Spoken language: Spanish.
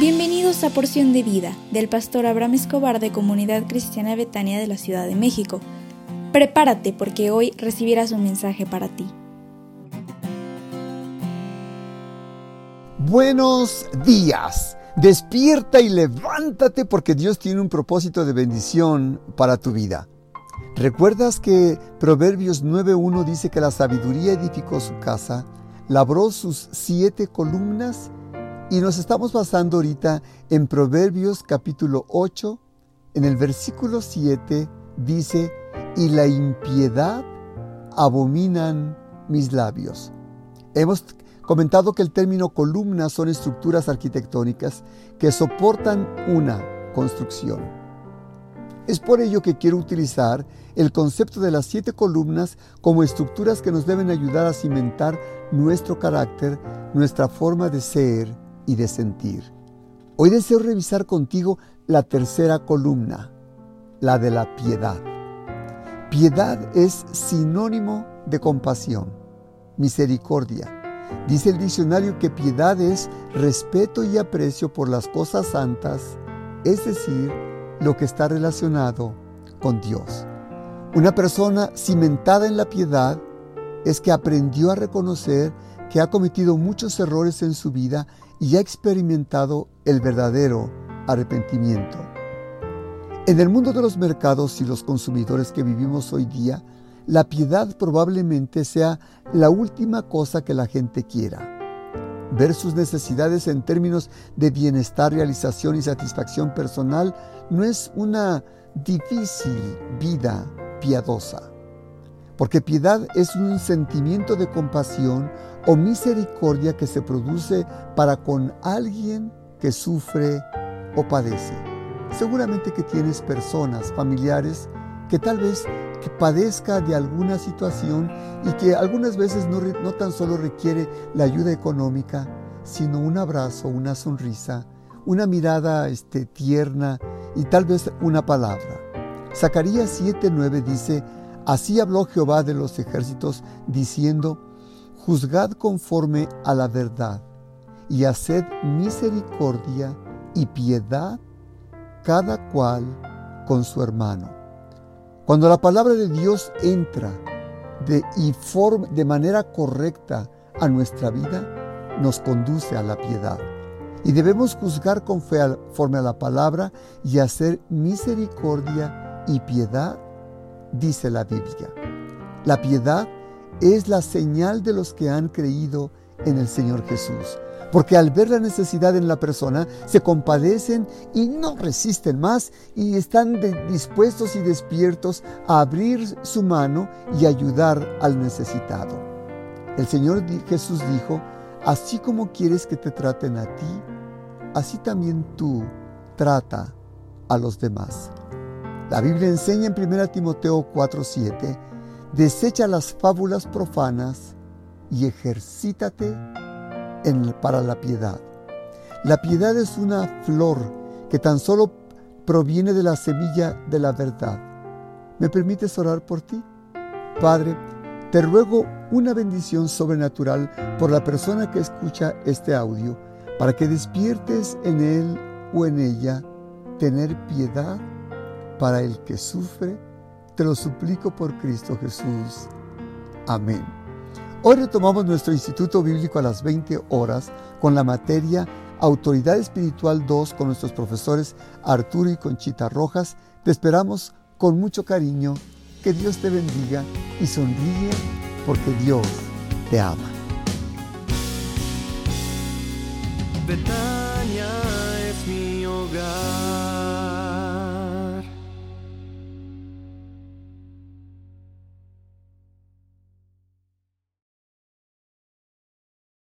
Bienvenidos a Porción de Vida del pastor Abraham Escobar de Comunidad Cristiana Betania de la Ciudad de México. Prepárate porque hoy recibirás un mensaje para ti. Buenos días. Despierta y levántate porque Dios tiene un propósito de bendición para tu vida. ¿Recuerdas que Proverbios 9.1 dice que la sabiduría edificó su casa, labró sus siete columnas y nos estamos basando ahorita en Proverbios capítulo 8, en el versículo 7 dice, y la impiedad abominan mis labios. Hemos comentado que el término columna son estructuras arquitectónicas que soportan una construcción. Es por ello que quiero utilizar el concepto de las siete columnas como estructuras que nos deben ayudar a cimentar nuestro carácter, nuestra forma de ser y de sentir. Hoy deseo revisar contigo la tercera columna, la de la piedad. Piedad es sinónimo de compasión, misericordia. Dice el diccionario que piedad es respeto y aprecio por las cosas santas, es decir, lo que está relacionado con Dios. Una persona cimentada en la piedad es que aprendió a reconocer que ha cometido muchos errores en su vida y ha experimentado el verdadero arrepentimiento. En el mundo de los mercados y los consumidores que vivimos hoy día, la piedad probablemente sea la última cosa que la gente quiera. Ver sus necesidades en términos de bienestar, realización y satisfacción personal no es una difícil vida piadosa porque piedad es un sentimiento de compasión o misericordia que se produce para con alguien que sufre o padece. Seguramente que tienes personas, familiares, que tal vez padezca de alguna situación y que algunas veces no, no tan solo requiere la ayuda económica, sino un abrazo, una sonrisa, una mirada este, tierna y tal vez una palabra. Zacarías 7:9 dice, Así habló Jehová de los ejércitos, diciendo, Juzgad conforme a la verdad, y haced misericordia y piedad cada cual con su hermano. Cuando la palabra de Dios entra de, de manera correcta a nuestra vida, nos conduce a la piedad. Y debemos juzgar conforme a la palabra y hacer misericordia y piedad dice la Biblia. La piedad es la señal de los que han creído en el Señor Jesús, porque al ver la necesidad en la persona, se compadecen y no resisten más y están dispuestos y despiertos a abrir su mano y ayudar al necesitado. El Señor Jesús dijo, así como quieres que te traten a ti, así también tú trata a los demás. La Biblia enseña en 1 Timoteo 4:7, desecha las fábulas profanas y ejercítate para la piedad. La piedad es una flor que tan solo proviene de la semilla de la verdad. ¿Me permites orar por ti? Padre, te ruego una bendición sobrenatural por la persona que escucha este audio, para que despiertes en él o en ella tener piedad para el que sufre, te lo suplico por Cristo Jesús. Amén. Hoy retomamos nuestro Instituto Bíblico a las 20 horas con la materia Autoridad Espiritual 2 con nuestros profesores Arturo y Conchita Rojas. Te esperamos con mucho cariño. Que Dios te bendiga y sonríe porque Dios te ama. es mi hogar.